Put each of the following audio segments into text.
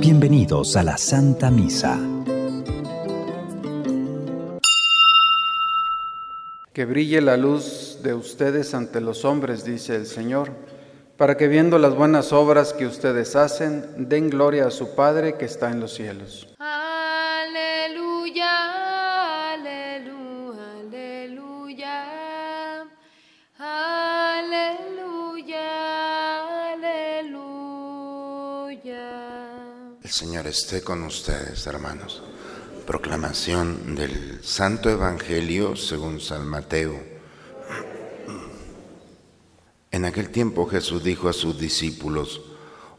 Bienvenidos a la Santa Misa. Que brille la luz de ustedes ante los hombres, dice el Señor, para que viendo las buenas obras que ustedes hacen, den gloria a su Padre que está en los cielos. Aleluya, Señor esté con ustedes, hermanos. Proclamación del Santo Evangelio según San Mateo. En aquel tiempo Jesús dijo a sus discípulos,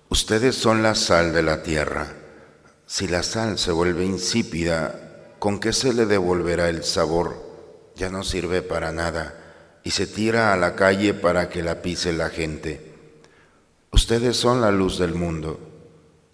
Ustedes son la sal de la tierra. Si la sal se vuelve insípida, ¿con qué se le devolverá el sabor? Ya no sirve para nada y se tira a la calle para que la pise la gente. Ustedes son la luz del mundo.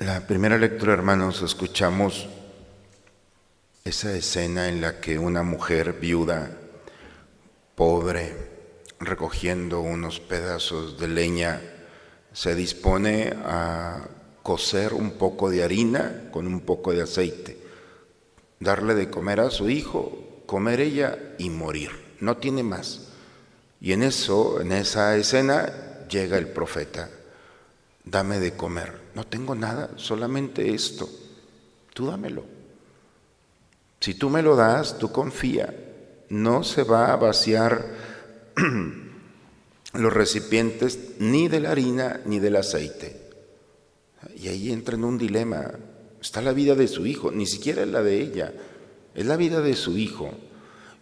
La primera lectura, hermanos, escuchamos esa escena en la que una mujer viuda, pobre, recogiendo unos pedazos de leña, se dispone a cocer un poco de harina con un poco de aceite, darle de comer a su hijo, comer ella y morir. No tiene más. Y en eso, en esa escena, llega el profeta dame de comer. No tengo nada, solamente esto. Tú dámelo. Si tú me lo das, tú confía. No se va a vaciar los recipientes ni de la harina ni del aceite. Y ahí entra en un dilema. Está la vida de su hijo, ni siquiera es la de ella, es la vida de su hijo.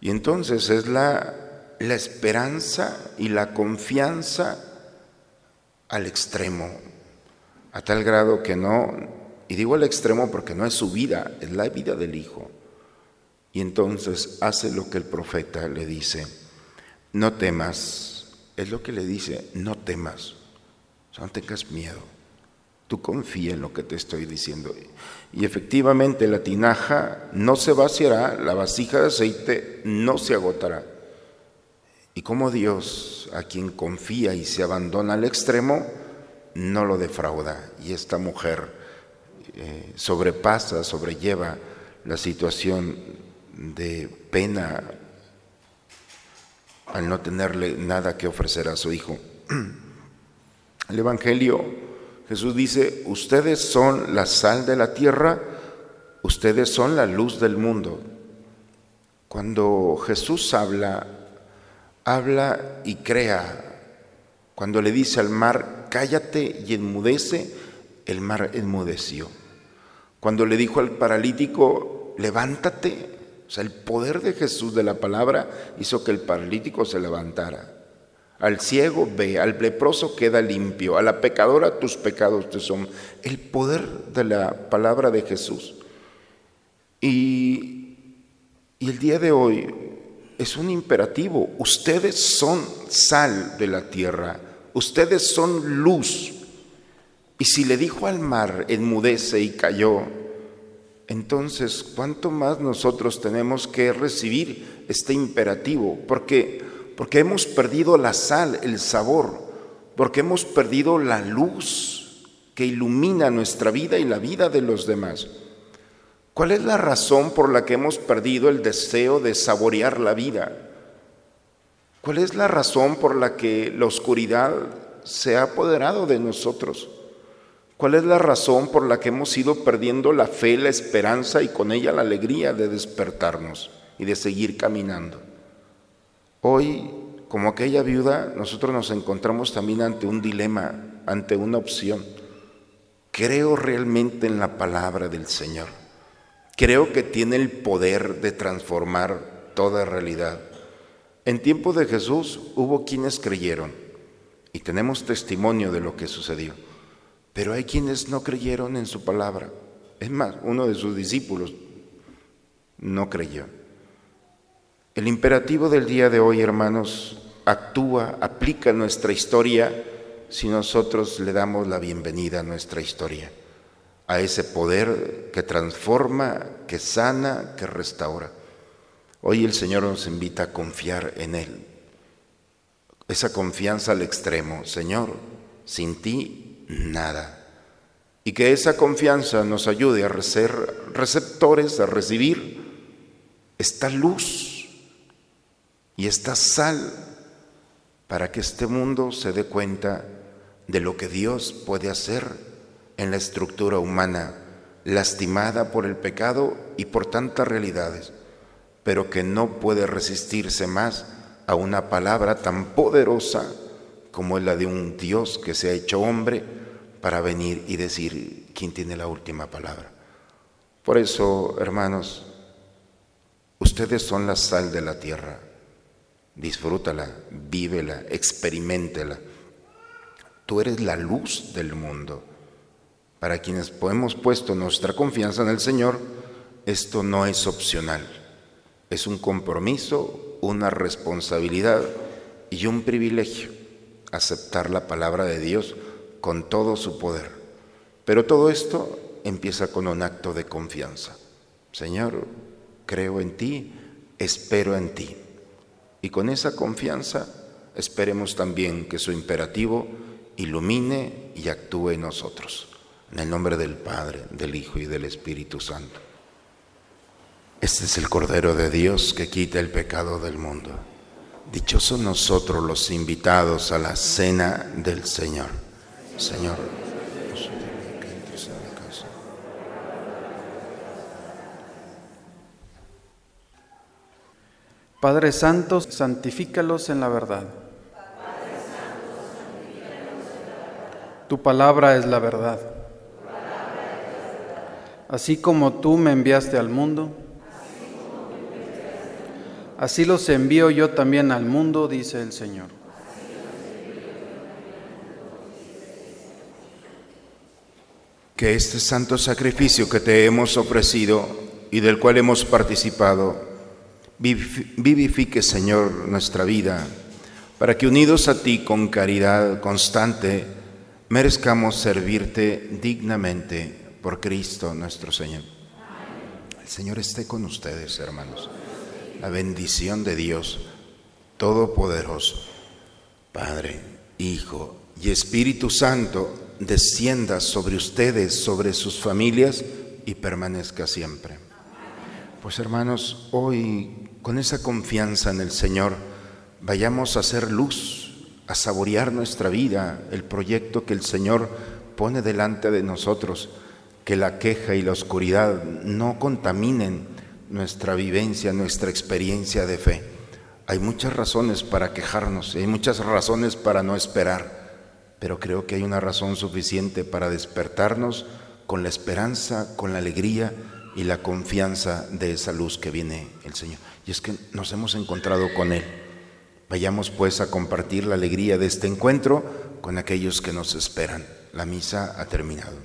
Y entonces es la, la esperanza y la confianza al extremo, a tal grado que no, y digo al extremo porque no es su vida, es la vida del Hijo. Y entonces hace lo que el profeta le dice, no temas, es lo que le dice, no temas, no tengas miedo, tú confía en lo que te estoy diciendo. Y efectivamente la tinaja no se vaciará, la vasija de aceite no se agotará. Y como Dios, a quien confía y se abandona al extremo, no lo defrauda. Y esta mujer eh, sobrepasa, sobrelleva la situación de pena al no tenerle nada que ofrecer a su hijo. El Evangelio, Jesús dice, ustedes son la sal de la tierra, ustedes son la luz del mundo. Cuando Jesús habla, habla y crea. Cuando le dice al mar, cállate y enmudece, el mar enmudeció. Cuando le dijo al paralítico, levántate, o sea, el poder de Jesús de la palabra hizo que el paralítico se levantara. Al ciego ve, al leproso queda limpio, a la pecadora tus pecados te son. El poder de la palabra de Jesús. Y, y el día de hoy es un imperativo. Ustedes son sal de la tierra, ustedes son luz. Y si le dijo al mar, enmudece y cayó, entonces, ¿cuánto más nosotros tenemos que recibir este imperativo? Porque, porque hemos perdido la sal, el sabor, porque hemos perdido la luz que ilumina nuestra vida y la vida de los demás. ¿Cuál es la razón por la que hemos perdido el deseo de saborear la vida? ¿Cuál es la razón por la que la oscuridad se ha apoderado de nosotros? ¿Cuál es la razón por la que hemos ido perdiendo la fe, la esperanza y con ella la alegría de despertarnos y de seguir caminando? Hoy, como aquella viuda, nosotros nos encontramos también ante un dilema, ante una opción. Creo realmente en la palabra del Señor. Creo que tiene el poder de transformar toda realidad. En tiempo de Jesús hubo quienes creyeron y tenemos testimonio de lo que sucedió, pero hay quienes no creyeron en su palabra. Es más, uno de sus discípulos no creyó. El imperativo del día de hoy, hermanos, actúa, aplica nuestra historia si nosotros le damos la bienvenida a nuestra historia, a ese poder que transforma, que sana, que restaura. Hoy el Señor nos invita a confiar en Él. Esa confianza al extremo, Señor, sin ti nada. Y que esa confianza nos ayude a ser receptores, a recibir esta luz y esta sal para que este mundo se dé cuenta de lo que Dios puede hacer en la estructura humana, lastimada por el pecado y por tantas realidades, pero que no puede resistirse más a una palabra tan poderosa como es la de un Dios que se ha hecho hombre para venir y decir quién tiene la última palabra. Por eso, hermanos, ustedes son la sal de la tierra. Disfrútala, vívela, experimentela. Tú eres la luz del mundo. Para quienes hemos puesto nuestra confianza en el Señor, esto no es opcional. Es un compromiso, una responsabilidad y un privilegio aceptar la palabra de Dios con todo su poder. Pero todo esto empieza con un acto de confianza. Señor, creo en ti, espero en ti. Y con esa confianza esperemos también que su imperativo ilumine y actúe en nosotros. En el nombre del Padre, del Hijo y del Espíritu Santo. Este es el Cordero de Dios que quita el pecado del mundo. Dichosos nosotros los invitados a la cena del Señor. Señor, Padre Santo, santifícalos en la verdad. Tu palabra es la verdad. Así como tú me enviaste al mundo, así los envío yo también al mundo, dice el Señor. Que este santo sacrificio que te hemos ofrecido y del cual hemos participado, vivifique, Señor, nuestra vida, para que unidos a ti con caridad constante, merezcamos servirte dignamente por Cristo nuestro Señor. El Señor esté con ustedes, hermanos. La bendición de Dios Todopoderoso, Padre, Hijo y Espíritu Santo, descienda sobre ustedes, sobre sus familias y permanezca siempre. Pues hermanos, hoy con esa confianza en el Señor, vayamos a hacer luz, a saborear nuestra vida, el proyecto que el Señor pone delante de nosotros, que la queja y la oscuridad no contaminen nuestra vivencia, nuestra experiencia de fe. Hay muchas razones para quejarnos, hay muchas razones para no esperar pero creo que hay una razón suficiente para despertarnos con la esperanza, con la alegría y la confianza de esa luz que viene el Señor. Y es que nos hemos encontrado con Él. Vayamos pues a compartir la alegría de este encuentro con aquellos que nos esperan. La misa ha terminado.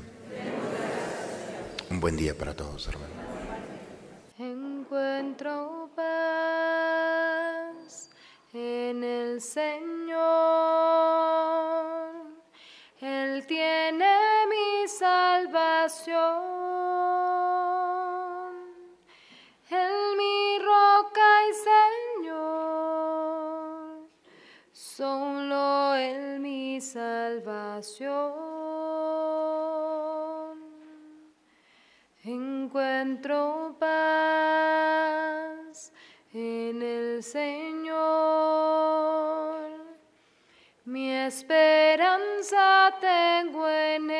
Un buen día para todos, hermanos. Encuentro paz en el Señor. Él tiene mi salvación. Él mi roca y Señor. Solo Él mi salvación. Encuentro Señor. Mi esperanza tengo en